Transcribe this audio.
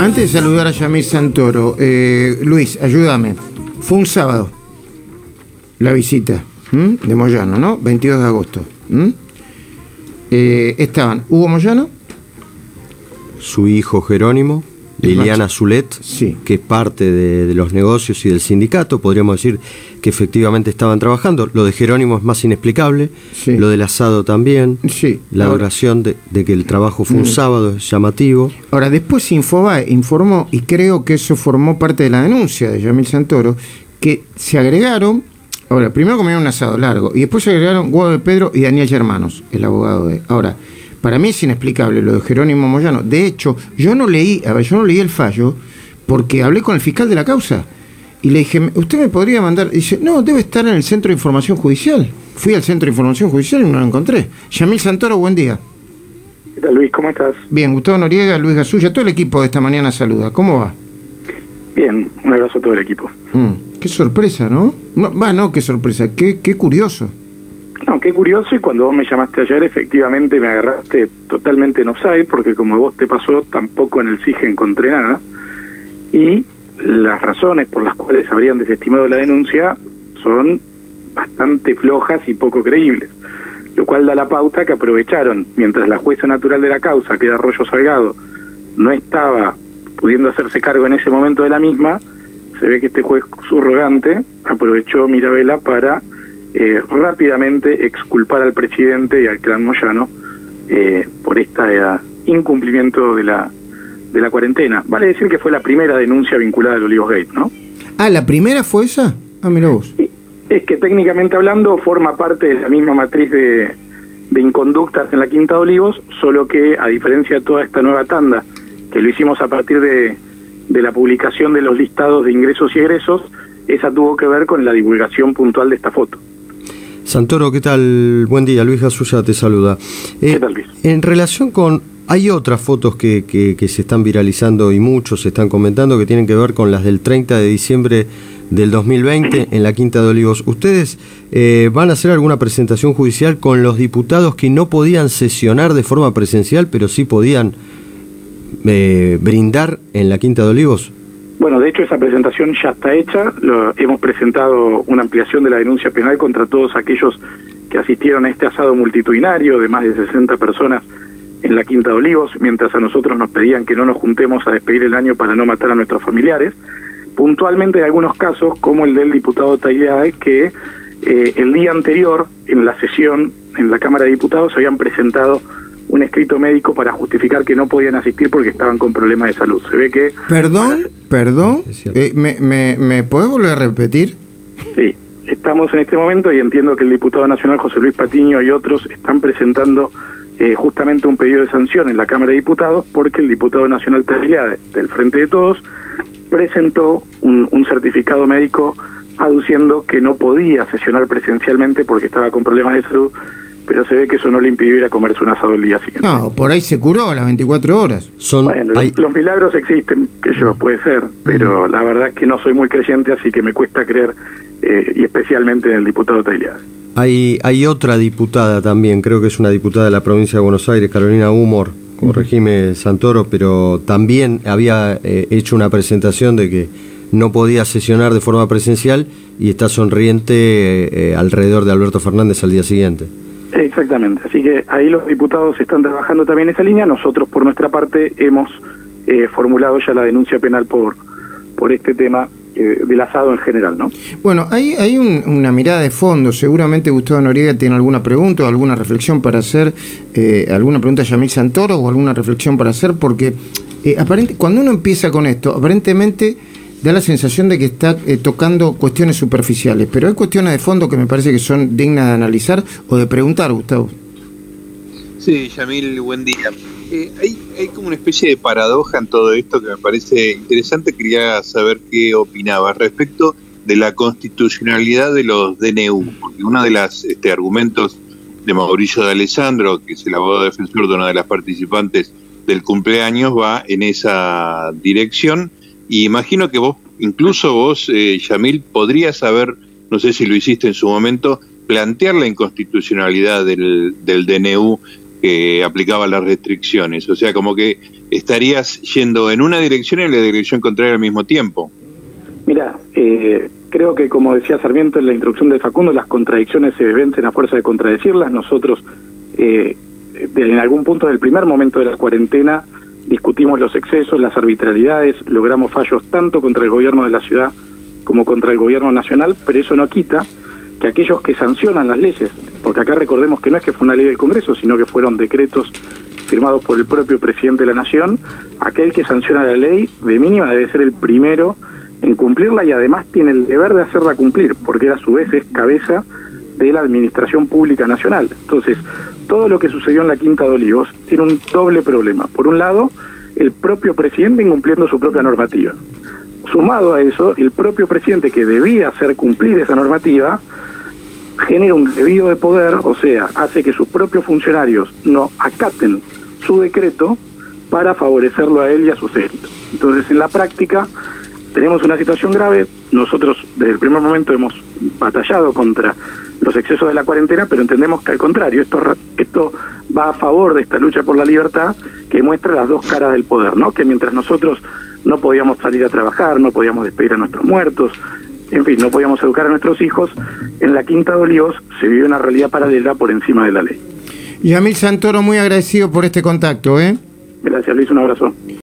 Antes de saludar a Yamil Santoro, eh, Luis, ayúdame. Fue un sábado la visita de Moyano, ¿no? 22 de agosto. Eh, estaban Hugo Moyano, su hijo Jerónimo, Liliana Zulet, que es parte de, los negocios y del sindicato, podríamos decir que efectivamente estaban trabajando. Lo de Jerónimo es más inexplicable, lo del asado también, la oración de, que el trabajo fue un mm. sábado es llamativo. Ahora, después Infobae informó, y creo que eso formó parte de la denuncia de Yamil Santoro, que se agregaron, ahora, primero comieron un asado largo, y después se agregaron Guado de Pedro y Daniel Germanos, el abogado de... Ahora, para mí es inexplicable lo de Jerónimo Moyano. De hecho, yo no leí, a ver, yo no leí el fallo porque hablé con el fiscal de la causa y le dije, ¿usted me podría mandar? dice, no, debe estar en el Centro de Información Judicial. Fui al Centro de Información Judicial y no lo encontré. Yamil Santoro, buen día. ¿Qué tal, Luis? ¿Cómo estás? Bien, Gustavo Noriega, Luis Gasulla, todo el equipo de esta mañana saluda. ¿Cómo va? Bien, un abrazo a todo el equipo. Mm, qué sorpresa, ¿no? Va, no, qué sorpresa, qué, qué curioso. Qué curioso, y cuando vos me llamaste ayer, efectivamente me agarraste totalmente en offside, porque como vos te pasó, tampoco en el SIGE encontré nada. Y las razones por las cuales habrían desestimado la denuncia son bastante flojas y poco creíbles, lo cual da la pauta que aprovecharon, mientras la jueza natural de la causa, que era Arroyo Salgado, no estaba pudiendo hacerse cargo en ese momento de la misma, se ve que este juez subrogante aprovechó Mirabela para eh, rápidamente exculpar al presidente y al clan Moyano eh, por este incumplimiento de la de la cuarentena. Vale decir que fue la primera denuncia vinculada al Olivos Gate, ¿no? Ah, ¿la primera fue esa? Ah, mira vos. Es que técnicamente hablando forma parte de la misma matriz de, de inconductas en la Quinta de Olivos, solo que a diferencia de toda esta nueva tanda, que lo hicimos a partir de, de la publicación de los listados de ingresos y egresos, esa tuvo que ver con la divulgación puntual de esta foto. Santoro, ¿qué tal? Buen día, Luis Gasulla te saluda. ¿Qué eh, tal, Luis? En relación con... Hay otras fotos que, que, se están viralizando y muchos se están comentando que tienen que ver con las del 30 de diciembre del 2020 en la Quinta de Olivos. ¿Ustedes eh, van a hacer alguna presentación judicial con los diputados que no podían sesionar de forma presencial, pero sí podían eh, brindar en la Quinta de Olivos? Bueno, de hecho esa presentación ya está hecha. Lo, hemos presentado una ampliación de la denuncia penal contra todos aquellos que asistieron a este asado multitudinario de más de 60 personas en la Quinta de Olivos, mientras a nosotros nos pedían que no nos juntemos a despedir el año para no matar a nuestros familiares. Puntualmente hay algunos casos, como el del diputado Tagliade, que eh, el día anterior, en la sesión en la Cámara de Diputados, habían presentado un escrito médico para justificar que no podían asistir porque estaban con problemas de salud. Se ve que... Perdón, perdón, eh, ¿me, me, ¿me puedes volver a repetir? Sí, estamos en este momento y entiendo que el diputado nacional José Luis Patiño y otros están presentando eh, justamente un pedido de sanción en la Cámara de Diputados porque el diputado nacional del Frente de Todos presentó un, un certificado médico aduciendo que no podía sesionar presencialmente porque estaba con problemas de salud pero se ve que eso no le impidió ir a comerse un asado el día siguiente. No, por ahí se curó a las 24 horas. Son, bueno, los milagros existen, que yo puede ser, pero la verdad es que no soy muy creyente, así que me cuesta creer, eh, y especialmente en el diputado Tailiad. Hay, hay otra diputada también, creo que es una diputada de la provincia de Buenos Aires, Carolina Humor, corregime Santoro, pero también había eh, hecho una presentación de que no podía sesionar de forma presencial y está sonriente eh, alrededor de Alberto Fernández al día siguiente. Exactamente, así que ahí los diputados están trabajando también esa línea, nosotros por nuestra parte hemos eh, formulado ya la denuncia penal por, por este tema eh, del asado en general, ¿no? Bueno, hay, hay una mirada de fondo, seguramente Gustavo Noriega tiene alguna pregunta o alguna reflexión para hacer, eh, alguna pregunta a Yamil Santoro o alguna reflexión para hacer, porque aparente, cuando uno empieza con esto, aparentemente da la sensación de que está eh, tocando cuestiones superficiales, pero hay cuestiones de fondo que me parece que son dignas de analizar o de preguntar, Gustavo. Sí, Yamil, buen día. Eh, hay, como una especie de paradoja en todo esto que me parece interesante. Quería saber qué opinabas respecto de la constitucionalidad de los DNU, porque uno de los este, argumentos de Mauricio de Alessandro, que es el abogado defensor de una de las participantes del cumpleaños, va en esa dirección y imagino que vos, incluso vos, eh, Yamil, podrías haber, no sé si lo hiciste en su momento, plantear la inconstitucionalidad del, del DNU que aplicaba las restricciones. O sea, como que estarías yendo en una dirección y en la dirección contraria al mismo tiempo. Mira, eh, creo que como decía Sarmiento en la introducción de Facundo, las contradicciones se vencen a fuerza de contradecirlas. Nosotros, eh, en algún punto del primer momento de la cuarentena, discutimos los excesos, las arbitrariedades, logramos fallos tanto contra el gobierno de la ciudad como contra el gobierno nacional, pero eso no quita que aquellos que sancionan las leyes, porque acá recordemos que no es que fue una ley del Congreso, sino que fueron decretos firmados por el propio presidente de la Nación, aquel que sanciona la ley de mínima debe ser el primero en cumplirla y además tiene el deber de hacerla cumplir, porque a su vez es cabeza de la Administración Pública Nacional. Entonces, todo lo que sucedió en la Quinta de Olivos tiene un doble problema. Por un lado, el propio presidente incumpliendo su propia normativa. Sumado a eso, el propio presidente que debía hacer cumplir esa normativa, genera un debido de poder, o sea, hace que sus propios funcionarios no acaten su decreto para favorecerlo a él y a sus élitos. Entonces, en la práctica, tenemos una situación grave. Nosotros, desde el primer momento, hemos batallado contra los excesos de la cuarentena, pero entendemos que al contrario, esto, esto va a favor de esta lucha por la libertad que muestra las dos caras del poder, ¿no? Que mientras nosotros no podíamos salir a trabajar, no podíamos despedir a nuestros muertos, en fin, no podíamos educar a nuestros hijos, en la Quinta de Olivos se vive una realidad paralela por encima de la ley. Yamil Santoro, muy agradecido por este contacto, ¿eh? Gracias, Luis, un abrazo.